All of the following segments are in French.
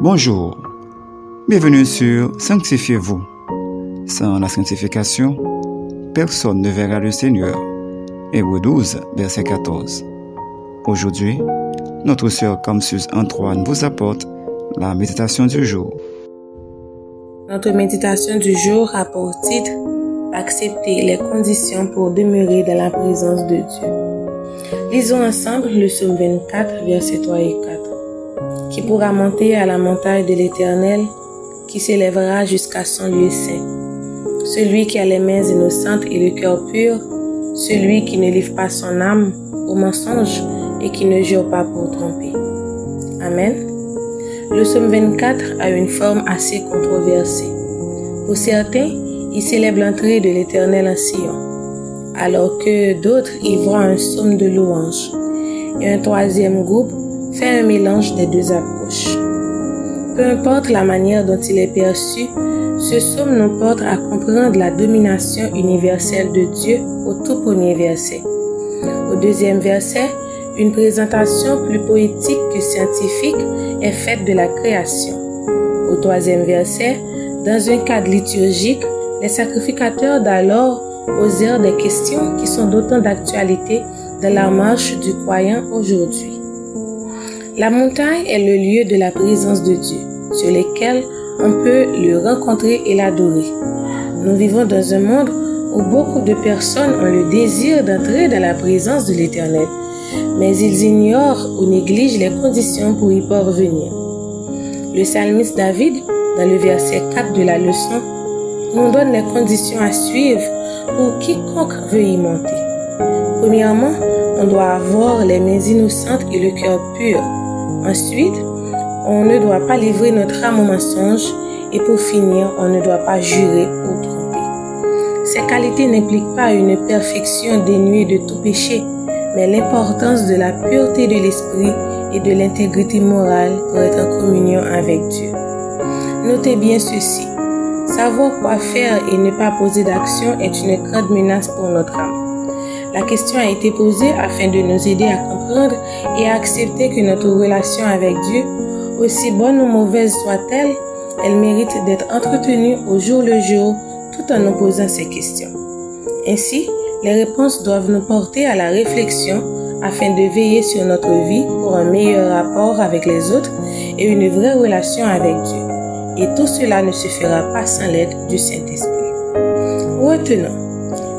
Bonjour, bienvenue sur Sanctifiez-vous. Sans la sanctification, personne ne verra le Seigneur. Hébreu 12, verset 14. Aujourd'hui, notre sœur Kamsus Antoine vous apporte la méditation du jour. Notre méditation du jour a pour titre Accepter les conditions pour demeurer dans la présence de Dieu. Lisons ensemble le psaume 24, verset 3 et 4. Qui pourra monter à la montagne de l'Éternel, qui s'élèvera jusqu'à son lieu saint. Celui qui a les mains innocentes et le cœur pur, celui qui ne livre pas son âme au mensonge et qui ne jure pas pour tromper. Amen. Le psaume 24 a une forme assez controversée. Pour certains, il célèbre l'entrée de l'Éternel en Sion, alors que d'autres y voient un psaume de louange. Et un troisième groupe fait un mélange des deux approches. Peu importe la manière dont il est perçu, ce psaume nous porte à comprendre la domination universelle de Dieu au tout premier verset. Au deuxième verset, une présentation plus poétique que scientifique est faite de la création. Au troisième verset, dans un cadre liturgique, les sacrificateurs d'alors posèrent des questions qui sont d'autant d'actualité dans la marche du croyant aujourd'hui. La montagne est le lieu de la présence de Dieu, sur lequel on peut le rencontrer et l'adorer. Nous vivons dans un monde où beaucoup de personnes ont le désir d'entrer dans la présence de l'Éternel, mais ils ignorent ou négligent les conditions pour y parvenir. Le psalmiste David, dans le verset 4 de la leçon, nous donne les conditions à suivre pour quiconque veut y monter. Premièrement, on doit avoir les mains innocentes et le cœur pur. Ensuite, on ne doit pas livrer notre âme au mensonge et pour finir, on ne doit pas jurer ou tromper. Ces qualités n'impliquent pas une perfection dénuée de tout péché, mais l'importance de la pureté de l'esprit et de l'intégrité morale pour être en communion avec Dieu. Notez bien ceci. Savoir quoi faire et ne pas poser d'action est une grande menace pour notre âme. La question a été posée afin de nous aider à comprendre et à accepter que notre relation avec Dieu, aussi bonne ou mauvaise soit-elle, elle mérite d'être entretenue au jour le jour tout en nous posant ces questions. Ainsi, les réponses doivent nous porter à la réflexion afin de veiller sur notre vie pour un meilleur rapport avec les autres et une vraie relation avec Dieu. Et tout cela ne se fera pas sans l'aide du Saint-Esprit. Retenons,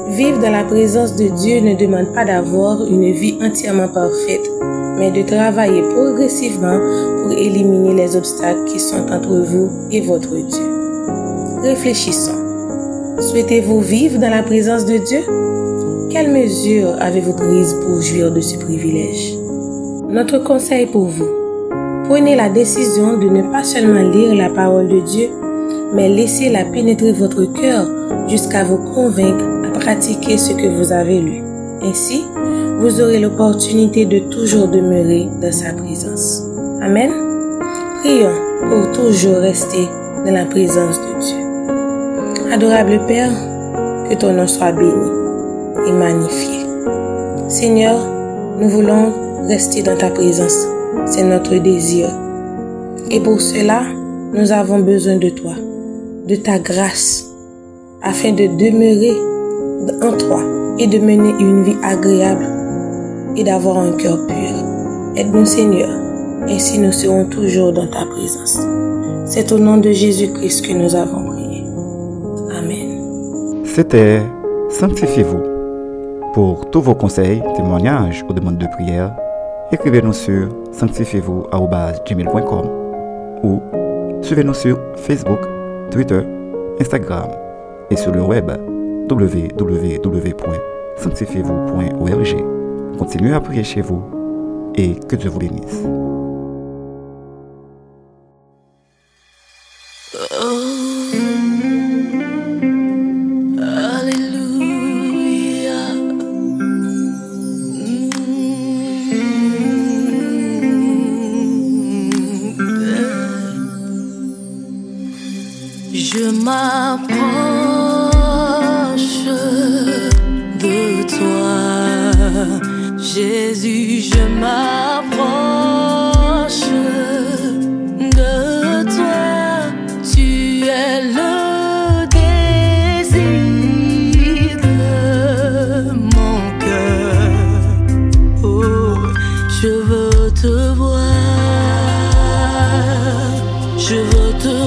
vivre dans la présence de Dieu ne demande pas d'avoir une vie entièrement parfaite, mais de travailler progressivement pour éliminer les obstacles qui sont entre vous et votre Dieu. Réfléchissons. Souhaitez-vous vivre dans la présence de Dieu? Quelles mesures avez-vous prises pour jouir de ce privilège? Notre conseil pour vous. Prenez la décision de ne pas seulement lire la parole de Dieu, mais laissez-la pénétrer votre cœur jusqu'à vous convaincre pratiquer ce que vous avez lu. Ainsi, vous aurez l'opportunité de toujours demeurer dans sa présence. Amen. Prions pour toujours rester dans la présence de Dieu. Adorable Père, que ton nom soit béni et magnifié. Seigneur, nous voulons rester dans ta présence. C'est notre désir. Et pour cela, nous avons besoin de toi, de ta grâce, afin de demeurer en toi et de mener une vie agréable et d'avoir un cœur pur. Aide-nous Seigneur, ainsi nous serons toujours dans ta présence. C'est au nom de Jésus-Christ que nous avons prié. Amen. C'était Sanctifiez-vous. Pour tous vos conseils, témoignages ou demandes de prière, écrivez-nous sur sanctifiez-vous.com ou suivez-nous sur Facebook, Twitter, Instagram et sur le web www.sanctifiez-vous.org. Continuez à prier chez vous et que Dieu vous bénisse. Je veux te